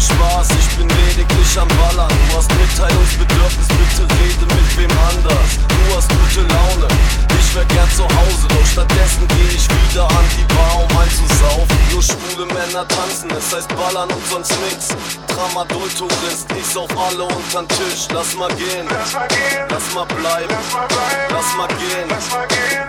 keinen Spaß, ich bin lediglich am Ballern. Du hast Mitteilungsbedürfnis, bitte rede mit wem anders. Du hast gute Laune, ich wär gern zu Hause, doch stattdessen geh ich wieder an die Bar, um einzusaufen. Nur schwule Männer tanzen, es heißt Ballern und sonst nix. Tramadol-Tourist, ich sauf alle untern Tisch. Lass mal gehen, lass mal, gehen. Lass mal bleiben, lass mal, bleiben. Lass mal gehen. Lass mal gehen.